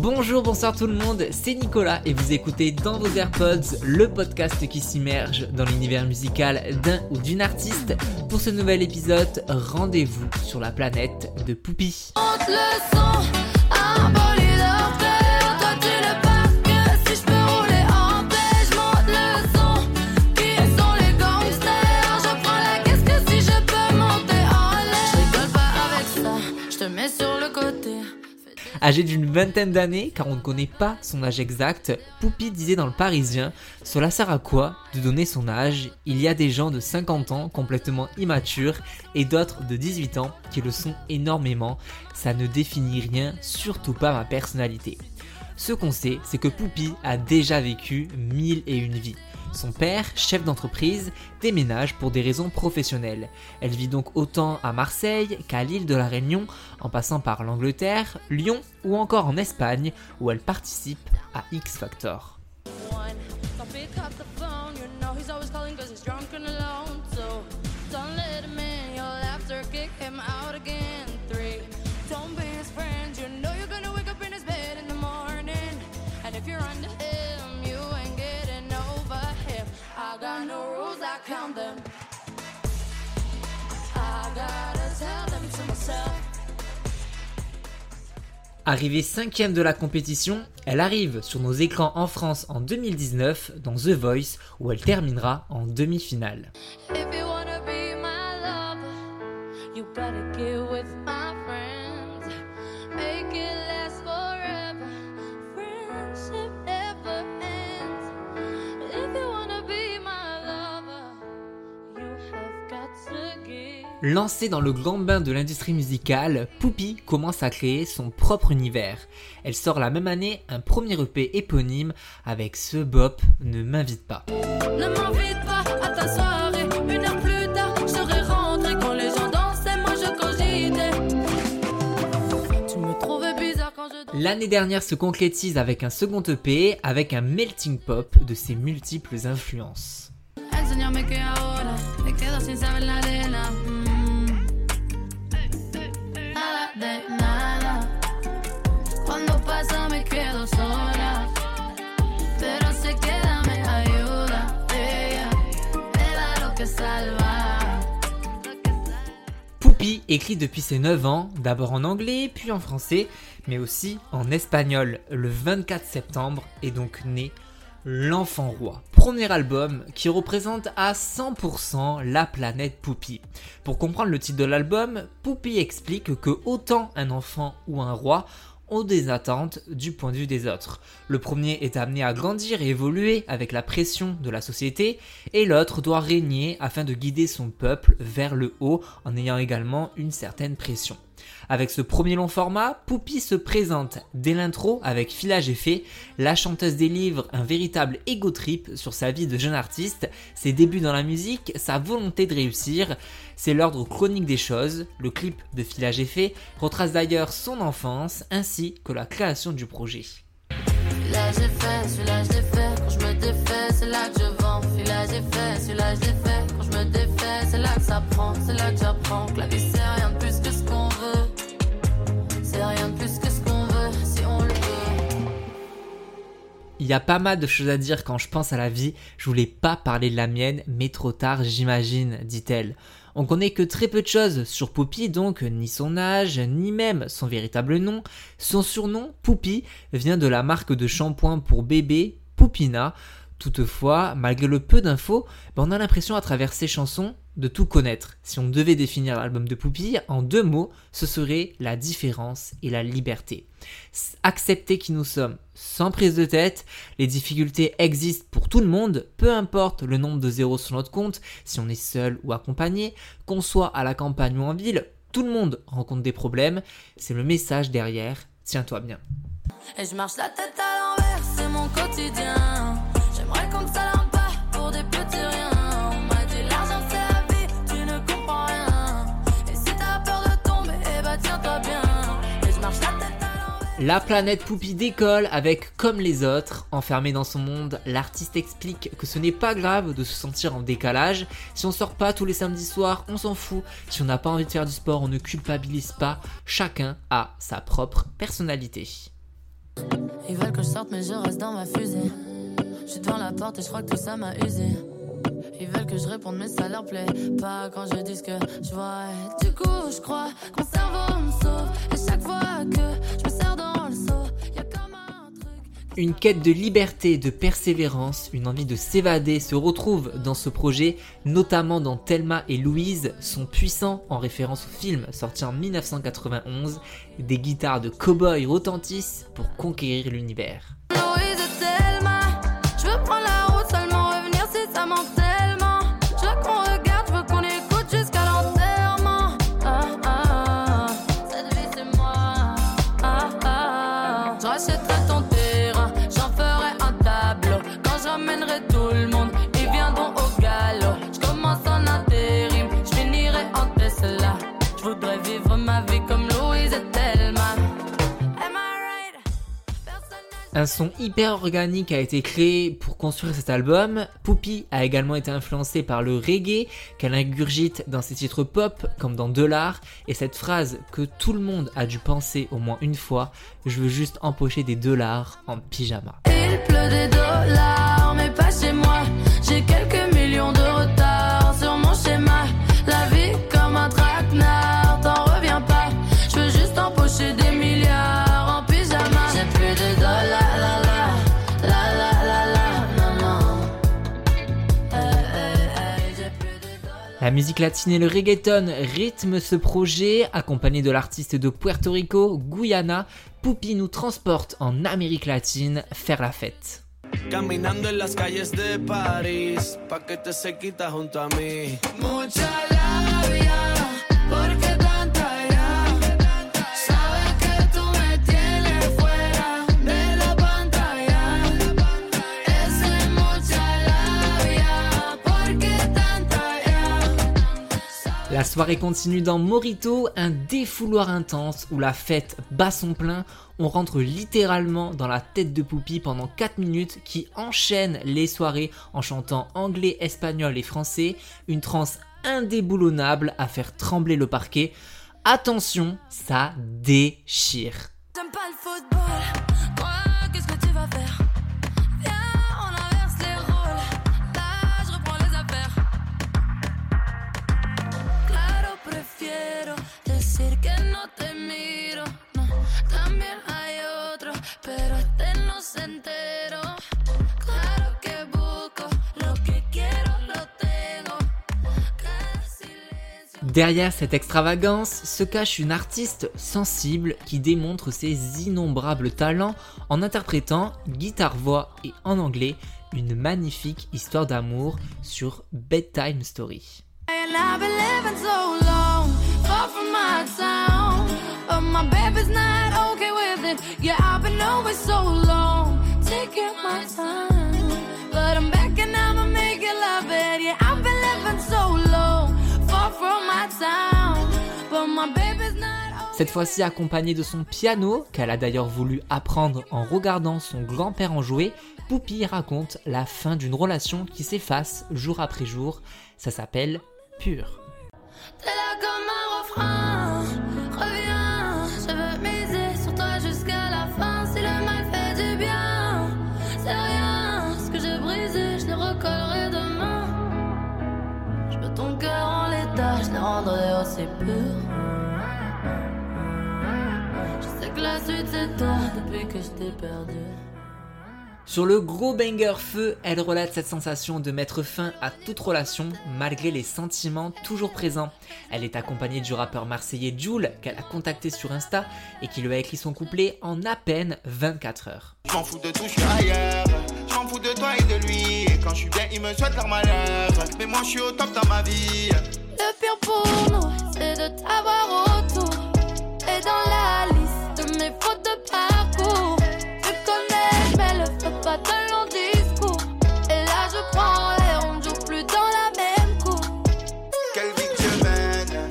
Bonjour, bonsoir tout le monde, c'est Nicolas et vous écoutez dans vos AirPods le podcast qui s'immerge dans l'univers musical d'un ou d'une artiste. Pour ce nouvel épisode, rendez-vous sur la planète de Poupie. Âgé d'une vingtaine d'années, car on ne connaît pas son âge exact, Poupie disait dans le Parisien Cela sert à quoi de donner son âge Il y a des gens de 50 ans complètement immatures et d'autres de 18 ans qui le sont énormément. Ça ne définit rien, surtout pas ma personnalité. Ce qu'on sait, c'est que Poupie a déjà vécu mille et une vies. Son père, chef d'entreprise, déménage pour des raisons professionnelles. Elle vit donc autant à Marseille qu'à l'île de la Réunion, en passant par l'Angleterre, Lyon ou encore en Espagne, où elle participe à X Factor. Arrivée cinquième de la compétition, elle arrive sur nos écrans en France en 2019 dans The Voice où elle terminera en demi-finale. Lancée dans le grand bain de l'industrie musicale, Poupie commence à créer son propre univers. Elle sort la même année un premier EP éponyme avec ce bop Ne m'invite pas. Ne m'invite pas à ta soirée, une heure plus tard, je serais rentré quand les gens dansaient, moi je cogitais. Tu me trouvais bizarre quand je L'année dernière se concrétise avec un second EP, avec un melting pop de ses multiples influences. Poupie écrit depuis ses 9 ans, d'abord en anglais, puis en français, mais aussi en espagnol. Le 24 septembre est donc né L'Enfant Roi, premier album qui représente à 100% la planète Poupie. Pour comprendre le titre de l'album, Poupie explique que autant un enfant ou un roi ont des attentes du point de vue des autres. Le premier est amené à grandir et évoluer avec la pression de la société, et l'autre doit régner afin de guider son peuple vers le haut en ayant également une certaine pression. Avec ce premier long format, Poupie se présente dès l'intro avec Filage Effet, la chanteuse des livres, un véritable ego trip sur sa vie de jeune artiste, ses débuts dans la musique, sa volonté de réussir. C'est l'ordre chronique des choses. Le clip de Filage Effet retrace d'ailleurs son enfance ainsi que la création du projet. Fait, fait, y a pas mal de choses à dire quand je pense à la vie, je voulais pas parler de la mienne, mais trop tard j'imagine, dit-elle. On connaît que très peu de choses sur Poupie, donc ni son âge, ni même son véritable nom. Son surnom, Poupie, vient de la marque de shampoing pour bébé, Poupina. Toutefois, malgré le peu d'infos, ben, on a l'impression à travers ses chansons de tout connaître. Si on devait définir l'album de Poupille en deux mots, ce serait la différence et la liberté. Accepter qui nous sommes sans prise de tête, les difficultés existent pour tout le monde, peu importe le nombre de zéros sur notre compte, si on est seul ou accompagné, qu'on soit à la campagne ou en ville, tout le monde rencontre des problèmes, c'est le message derrière, tiens-toi bien. Et je marche la tête à l'envers, c'est mon quotidien. La planète Poupie décolle avec Comme les autres. Enfermé dans son monde, l'artiste explique que ce n'est pas grave de se sentir en décalage. Si on sort pas tous les samedis soirs, on s'en fout. Si on n'a pas envie de faire du sport, on ne culpabilise pas. Chacun a sa propre personnalité. Ils veulent que je sorte, mais je reste dans ma fusée. Je suis devant la porte et je crois que tout ça m'a usé. Ils veulent que je réponde, mais ça leur plaît pas quand je dis ce que je vois. du coup, je crois que mon cerveau me sauve. Et chaque fois que je me sers dans le seau, y a comme un truc. Une quête de liberté, de persévérance, une envie de s'évader se retrouve dans ce projet, notamment dans Thelma et Louise, sont puissants en référence au film sorti en 1991. Des guitares de cow-boy retentissent pour conquérir l'univers. Un son hyper organique a été créé pour construire cet album. Poupie a également été influencée par le reggae qu'elle ingurgite dans ses titres pop comme dans Dollar et cette phrase que tout le monde a dû penser au moins une fois, je veux juste empocher des dollars en pyjama. La musique latine et le reggaeton rythment ce projet, accompagné de l'artiste de Puerto Rico, Guyana. Poupie nous transporte en Amérique latine faire la fête. Caminando en las calles de París, pa' que te cerquita junto a mí. Mucha labia, soirée continue dans Morito, un défouloir intense où la fête bat son plein. On rentre littéralement dans la tête de Poupie pendant 4 minutes qui enchaîne les soirées en chantant anglais, espagnol et français. Une transe indéboulonnable à faire trembler le parquet. Attention, ça déchire. Derrière cette extravagance se cache une artiste sensible qui démontre ses innombrables talents en interprétant guitare-voix et en anglais une magnifique histoire d'amour sur Bedtime Story. Cette fois-ci accompagnée de son piano, qu'elle a d'ailleurs voulu apprendre en regardant son grand-père en jouer, Poupie raconte la fin d'une relation qui s'efface jour après jour. Ça s'appelle Pure. Que la suite c'est toi depuis que je t'ai perdu. Sur le gros banger feu, elle relate cette sensation de mettre fin à toute relation malgré les sentiments toujours présents. Elle est accompagnée du rappeur marseillais Joule qu'elle a contacté sur Insta et qui lui a écrit son couplet en à peine 24 heures. Je m'en fous de tout, je suis ailleurs. Je m'en fous de toi et de lui. Et quand je suis bien, il me souhaite leur malheur. Mais moi, je suis au top dans ma vie. Le pire pour nous, c'est de t'avoir autour. Et dans la pas de long discours. Et là, je prends l'air, on ne joue plus dans la même cour. Quelle vie que je mène.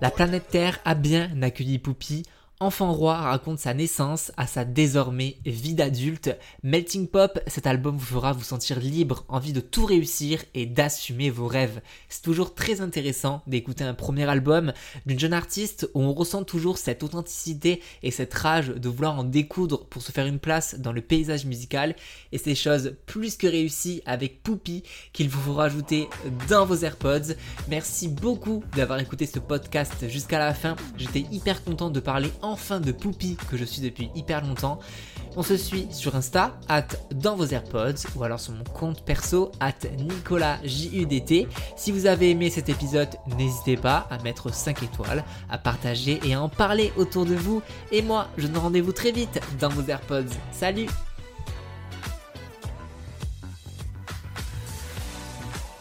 La planète Terre a bien accueilli Poupie Enfant Roi raconte sa naissance à sa désormais vie d'adulte. Melting Pop, cet album vous fera vous sentir libre, envie de tout réussir et d'assumer vos rêves. C'est toujours très intéressant d'écouter un premier album d'une jeune artiste où on ressent toujours cette authenticité et cette rage de vouloir en découdre pour se faire une place dans le paysage musical. Et c'est chose plus que réussie avec Poupy qu'il vous faut rajouter dans vos AirPods. Merci beaucoup d'avoir écouté ce podcast jusqu'à la fin. J'étais hyper content de parler enfin de Poupy que je suis depuis hyper longtemps. On se suit sur Insta, at dans vos AirPods, ou alors sur mon compte perso, at NicolasJUDT. Si vous avez aimé cet épisode, n'hésitez pas à mettre 5 étoiles, à partager et à en parler autour de vous. Et moi, je donne rendez-vous très vite dans vos AirPods. Salut